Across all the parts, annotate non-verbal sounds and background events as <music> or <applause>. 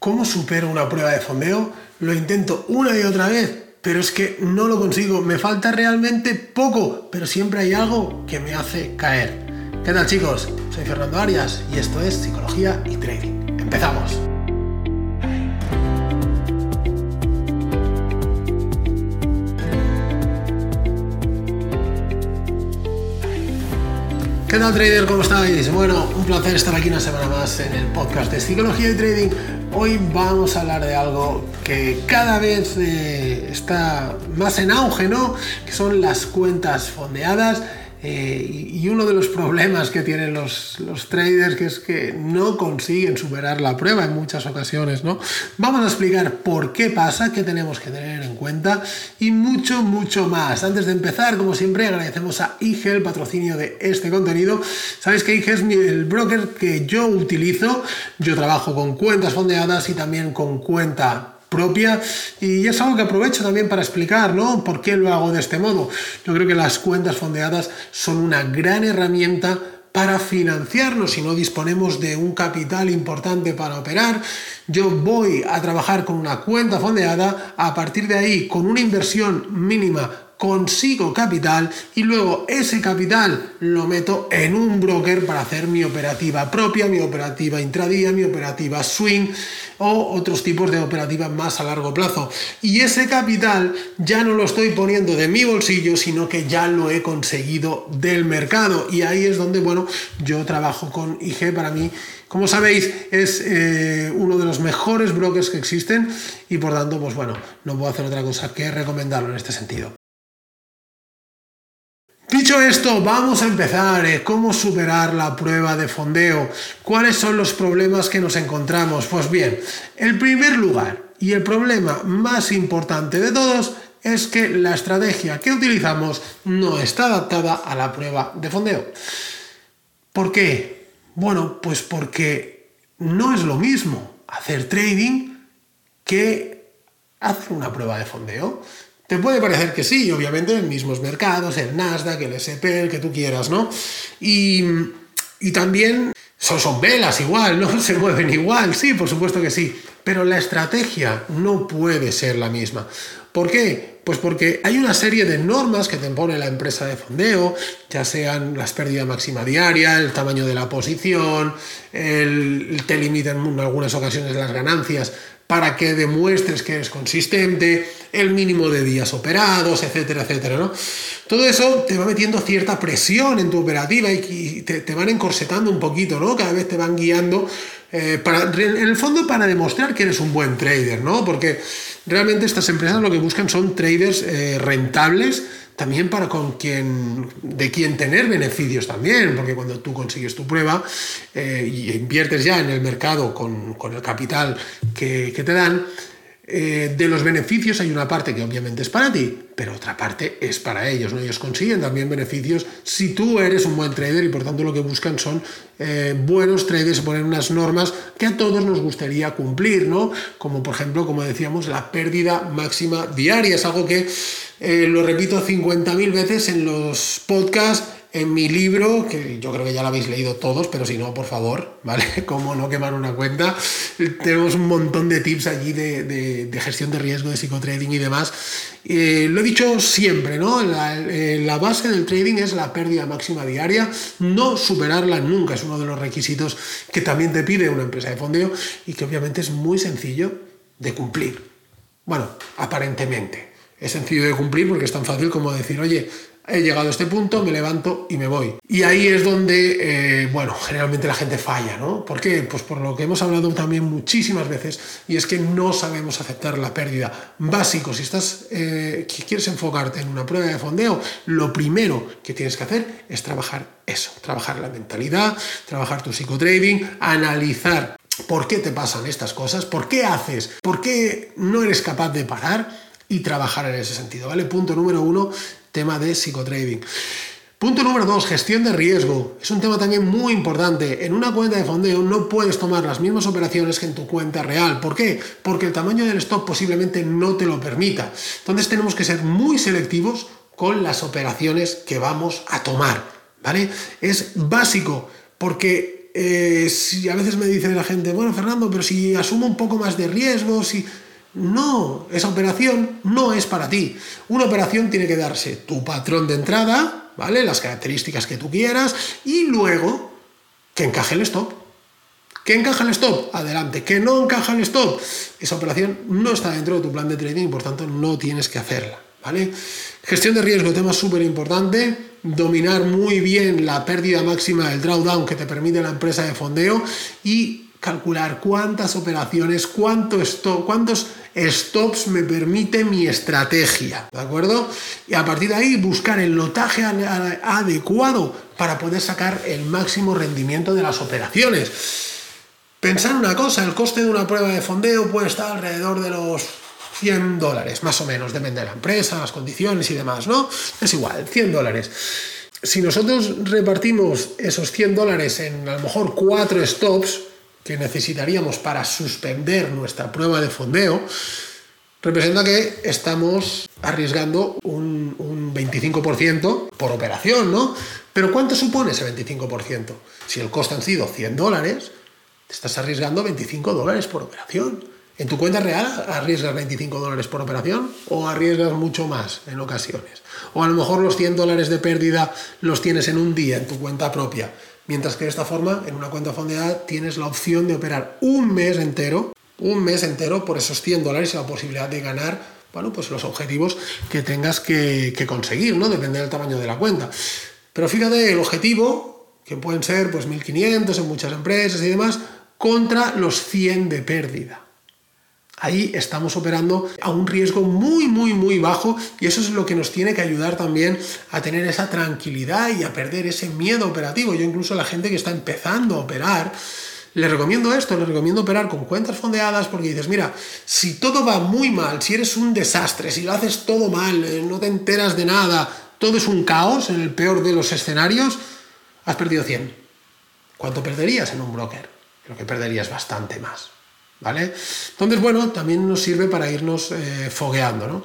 ¿Cómo supero una prueba de fondeo? Lo intento una y otra vez, pero es que no lo consigo. Me falta realmente poco, pero siempre hay algo que me hace caer. ¿Qué tal chicos? Soy Fernando Arias y esto es Psicología y Trading. Empezamos. ¿Qué tal trader? ¿Cómo estáis? Bueno, un placer estar aquí una semana más en el podcast de Psicología y Trading. Hoy vamos a hablar de algo que cada vez eh, está más en auge, ¿no? Que son las cuentas fondeadas eh, y, uno de los problemas que tienen los, traders que es que no consiguen superar la prueba en muchas ocasiones, ¿no? Vamos a explicar por qué pasa, qué tenemos que tener en cuenta y mucho, mucho más. Antes de empezar, como siempre, agradecemos a IG el patrocinio de este contenido. Sabéis que IG es el broker que yo utilizo. Yo trabajo con cuentas fondeadas y también con cuenta propia y es algo que aprovecho también para explicar, ¿no? ¿Por qué lo hago de este modo? Yo creo que las cuentas fondeadas son una gran herramienta para financiarnos si no disponemos de un capital importante para operar. Yo voy a trabajar con una cuenta fondeada, a partir de ahí con una inversión mínima consigo capital y luego ese capital lo meto en un broker para hacer mi operativa propia, mi operativa intradía, mi operativa swing o otros tipos de operativas más a largo plazo. Y ese capital ya no lo estoy poniendo de mi bolsillo, sino que ya lo he conseguido del mercado. Y ahí es donde, bueno, yo trabajo con IG para mí. Como sabéis, es eh, uno de los mejores brokers que existen y por tanto, pues bueno, no puedo hacer otra cosa que recomendarlo en este sentido. Dicho esto, vamos a empezar. Eh, ¿Cómo superar la prueba de fondeo? ¿Cuáles son los problemas que nos encontramos? Pues bien, el primer lugar y el problema más importante de todos es que la estrategia que utilizamos no está adaptada a la prueba de fondeo. ¿Por qué? Bueno, pues porque no es lo mismo hacer trading que hacer una prueba de fondeo. Te puede parecer que sí, obviamente en mismos mercados, el Nasdaq, el SP, el que tú quieras, ¿no? Y, también son, son velas igual, ¿no? <laughs> Se mueven igual, sí, por supuesto que sí, pero la estrategia no puede ser la misma. ¿Por qué? Pues porque hay una serie de normas que te impone la empresa de fondeo, ya sean las pérdidas máxima diaria, el tamaño de la posición, el, te limitan en algunas ocasiones las ganancias para que demuestres que eres consistente, el mínimo de días operados, etcétera, etcétera, ¿no? Todo eso te va metiendo cierta presión en tu operativa y te, van encorsetando un poquito, ¿no? Cada vez te van guiando, eh, en el fondo para demostrar que eres un buen trader, ¿no? Porque realmente estas empresas lo que buscan son traders eh, rentables, también para con quien, de quien tener beneficios también, porque cuando tú consigues tu prueba eh, y inviertes ya en el mercado con, el capital que, te dan, eh, de los beneficios hay una parte que obviamente es para ti, pero otra parte es para ellos. ¿no? Ellos consiguen también beneficios si tú eres un buen trader y por tanto lo que buscan son eh, buenos traders, poner unas normas que a todos nos gustaría cumplir, ¿no? Como por ejemplo, como decíamos, la pérdida máxima diaria. Es algo que eh, lo repito 50.000 veces en los podcasts, en mi libro, que yo creo que ya lo habéis leído todos, pero si no, por favor, <laughs> ¿vale? Cómo no quemar una cuenta. Tenemos un montón de tips allí de, gestión de riesgo, de psicotrading y demás. Eh, lo he dicho siempre, ¿no? La, eh, la, base del trading es la pérdida máxima diaria, no superarla nunca, es uno de los requisitos que también te pide una empresa de fondeo y que obviamente es muy sencillo de cumplir. Bueno, aparentemente es sencillo de cumplir porque es tan fácil como decir, oye, he llegado a este punto, me levanto y me voy. Y ahí es donde, eh, bueno, generalmente la gente falla, ¿no? ¿Por qué? Pues por lo que hemos hablado también muchísimas veces, y es que no sabemos aceptar la pérdida. Básico, si estás, eh, quieres enfocarte en una prueba de fondeo, lo primero que tienes que hacer es trabajar eso, trabajar la mentalidad, trabajar tu psicotrading, analizar por qué te pasan estas cosas, por qué haces, por qué no eres capaz de parar y trabajar en ese sentido, ¿vale? Punto número uno, tema de psicotrading. Punto número dos, gestión de riesgo. Es un tema también muy importante. En una cuenta de fondeo no puedes tomar las mismas operaciones que en tu cuenta real. ¿Por qué? Porque el tamaño del stock posiblemente no te lo permita. Entonces tenemos que ser muy selectivos con las operaciones que vamos a tomar. ¿Vale? Es básico porque eh, si a veces me dice la gente, bueno, Fernando, pero si asumo un poco más de riesgo, si... No, esa operación no es para ti. Una operación tiene que darse tu patrón de entrada, ¿vale? Las características que tú quieras y luego que encaje el stop. ¿Que encaja el stop? Adelante. ¿Que no encaja el stop? Esa operación no está dentro de tu plan de trading y por tanto no tienes que hacerla. ¿Vale? Gestión de riesgo, tema súper importante. Dominar muy bien la pérdida máxima del drawdown que te permite la empresa de fondeo y calcular cuántas operaciones, cuánto stop, cuántos stops me permite mi estrategia, ¿de acuerdo? Y a partir de ahí buscar el lotaje adecuado para poder sacar el máximo rendimiento de las operaciones. Pensar una cosa, el coste de una prueba de fondeo puede estar alrededor de los 100 dólares, más o menos, depende de la empresa, las condiciones y demás, ¿no? Es igual, 100 dólares. Si nosotros repartimos esos 100 dólares en a lo mejor cuatro stops, que necesitaríamos para suspender nuestra prueba de fondeo, representa que estamos arriesgando un, 25% por operación, ¿no? Pero ¿cuánto supone ese 25%? Si el coste han sido 100 dólares, te estás arriesgando 25 dólares por operación. ¿En tu cuenta real arriesgas 25 dólares por operación o arriesgas mucho más en ocasiones? O a lo mejor los 100 dólares de pérdida los tienes en un día en tu cuenta propia Mientras que de esta forma, en una cuenta fondeada, tienes la opción de operar un mes entero, un mes entero por esos 100 dólares y la posibilidad de ganar, bueno, pues los objetivos que tengas que, conseguir, ¿no? Depende del tamaño de la cuenta. Pero fíjate, el objetivo, que pueden ser pues 1500 en muchas empresas y demás, contra los 100 de pérdida. Ahí estamos operando a un riesgo muy, muy, muy bajo y eso es lo que nos tiene que ayudar también a tener esa tranquilidad y a perder ese miedo operativo. Yo incluso a la gente que está empezando a operar, le recomiendo esto, le recomiendo operar con cuentas fondeadas porque dices, mira, si todo va muy mal, si eres un desastre, si lo haces todo mal, eh, no te enteras de nada, todo es un caos en el peor de los escenarios, has perdido 100. ¿Cuánto perderías en un broker? Creo que perderías bastante más. ¿Vale? Entonces, bueno, también nos sirve para irnos eh, fogueando, ¿no?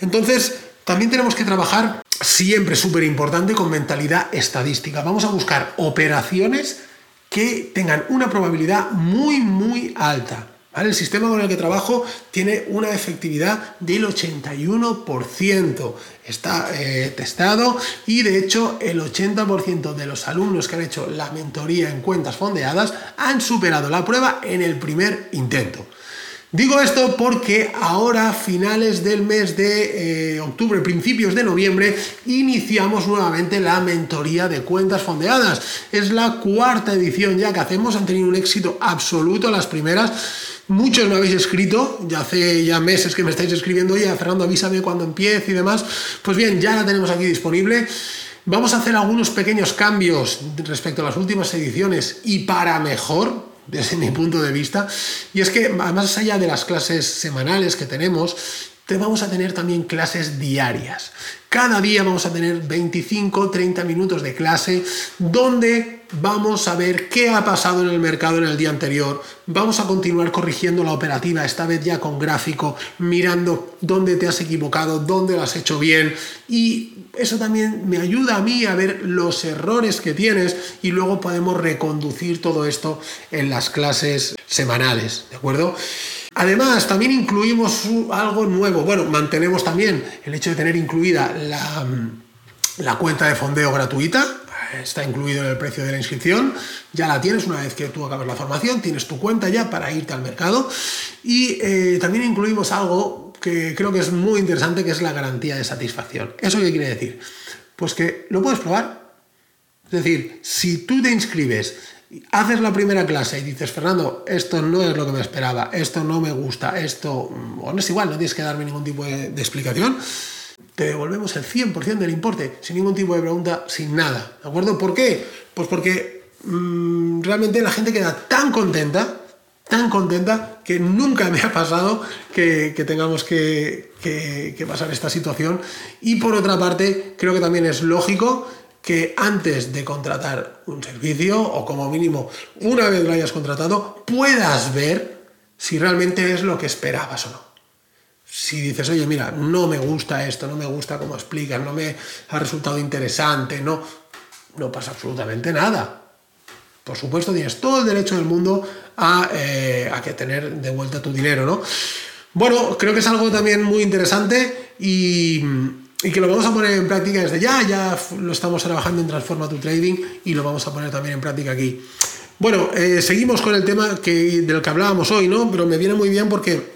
Entonces, también tenemos que trabajar siempre súper importante con mentalidad estadística. Vamos a buscar operaciones que tengan una probabilidad muy, muy alta. El sistema con el que trabajo tiene una efectividad del 81%. Está eh, testado y de hecho el 80% de los alumnos que han hecho la mentoría en cuentas fondeadas han superado la prueba en el primer intento. Digo esto porque ahora, finales del mes de eh, octubre, principios de noviembre, iniciamos nuevamente la mentoría de cuentas fondeadas. Es la cuarta edición ya que hacemos, han tenido un éxito absoluto las primeras Muchos me habéis escrito, ya hace ya meses que me estáis escribiendo, ya Fernando, avísame cuando empiece y demás. Pues bien, ya la tenemos aquí disponible. Vamos a hacer algunos pequeños cambios respecto a las últimas ediciones y para mejor, desde mi punto de vista. Y es que, más allá de las clases semanales que tenemos, te vamos a tener también clases diarias. Cada día vamos a tener 25, 30 minutos de clase donde vamos a ver qué ha pasado en el mercado en el día anterior. Vamos a continuar corrigiendo la operativa, esta vez ya con gráfico, mirando dónde te has equivocado, dónde lo has hecho bien. Y eso también me ayuda a mí a ver los errores que tienes y luego podemos reconducir todo esto en las clases semanales, ¿de acuerdo? Además, también incluimos algo nuevo. Bueno, mantenemos también el hecho de tener incluida la, cuenta de fondeo gratuita. Está incluido en el precio de la inscripción. Ya la tienes una vez que tú acabas la formación. Tienes tu cuenta ya para irte al mercado. Y eh, también incluimos algo que creo que es muy interesante, que es la garantía de satisfacción. ¿Eso qué quiere decir? Pues que lo puedes probar. Es decir, si tú te inscribes haces la primera clase y dices, Fernando, esto no es lo que me esperaba, esto no me gusta, esto, o no es igual, no tienes que darme ningún tipo de, explicación, te devolvemos el 100% del importe, sin ningún tipo de pregunta, sin nada, ¿de acuerdo? ¿Por qué? Pues porque mm, realmente la gente queda tan contenta, tan contenta, que nunca me ha pasado que, tengamos que, que pasar esta situación. Y por otra parte, creo que también es lógico que antes de contratar un servicio, o como mínimo una vez lo hayas contratado, puedas ver si realmente es lo que esperabas o no. Si dices, oye, mira, no me gusta esto, no me gusta cómo explicas, no me ha resultado interesante, no, no pasa absolutamente nada. por supuesto, tienes todo el derecho del mundo a, eh, a que tener de vuelta tu dinero, ¿no? Bueno, creo que es algo también muy interesante y, y que lo vamos a poner en práctica desde ya, ya lo estamos trabajando en Transforma tu Trading y lo vamos a poner también en práctica aquí. Bueno, eh, seguimos con el tema que, del que hablábamos hoy, ¿no? Pero me viene muy bien porque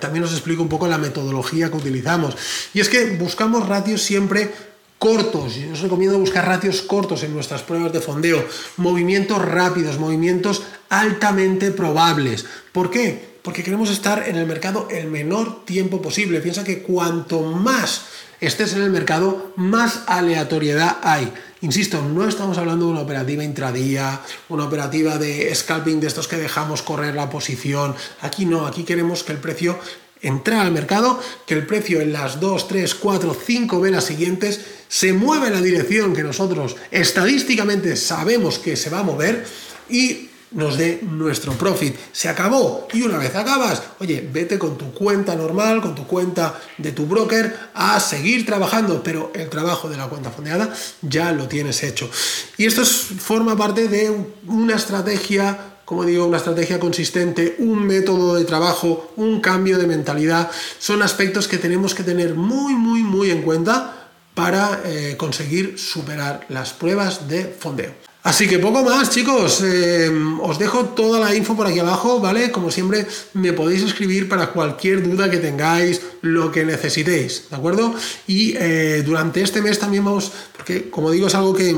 también os explico un poco la metodología que utilizamos. Y es que buscamos ratios siempre cortos. Yo os recomiendo buscar ratios cortos en nuestras pruebas de fondeo. Movimientos rápidos, movimientos altamente probables. ¿Por qué? Porque queremos estar en el mercado el menor tiempo posible. Piensa que cuanto más estés en el mercado, más aleatoriedad hay. Insisto, no estamos hablando de una operativa intradía, una operativa de scalping de estos que dejamos correr la posición. Aquí no, aquí queremos que el precio entre al mercado, que el precio en las 2, 3, 4, 5 velas siguientes se mueva en la dirección que nosotros estadísticamente sabemos que se va a mover y nos dé nuestro profit. Se acabó y una vez acabas, oye, vete con tu cuenta normal, con tu cuenta de tu broker a seguir trabajando, pero el trabajo de la cuenta fondeada ya lo tienes hecho. Y esto forma parte de una estrategia como digo, una estrategia consistente, un método de trabajo, un cambio de mentalidad, son aspectos que tenemos que tener muy, muy, muy en cuenta para eh, conseguir superar las pruebas de fondeo. Así que poco más, chicos. Eh, os dejo toda la info por aquí abajo, ¿vale? Como siempre, me podéis escribir para cualquier duda que tengáis, lo que necesitéis, ¿de acuerdo? Y eh, durante este mes también vamos, porque como digo, es algo que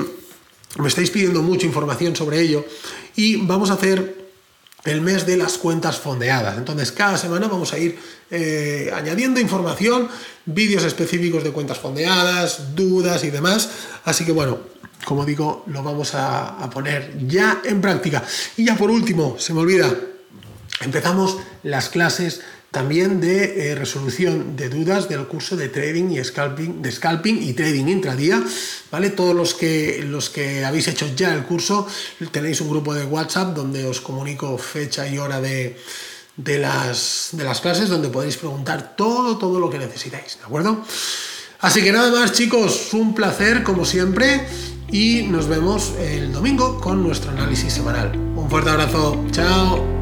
me estáis pidiendo mucha información sobre ello, y vamos a hacer el mes de las cuentas fondeadas. Entonces, cada semana vamos a ir eh, añadiendo información, vídeos específicos de cuentas fondeadas, dudas y demás. Así que bueno, como digo, lo vamos a, poner ya en práctica. Y ya por último, se me olvida, empezamos las clases también de eh, resolución de dudas del curso de trading y scalping, de scalping y trading intradía, ¿vale? Todos los que, los que habéis hecho ya el curso, tenéis un grupo de WhatsApp donde os comunico fecha y hora de, de, las, de las clases, donde podéis preguntar todo, todo lo que necesitáis, ¿de acuerdo? Así que nada más chicos, un placer como siempre y nos vemos el domingo con nuestro análisis semanal. Un fuerte abrazo, chao.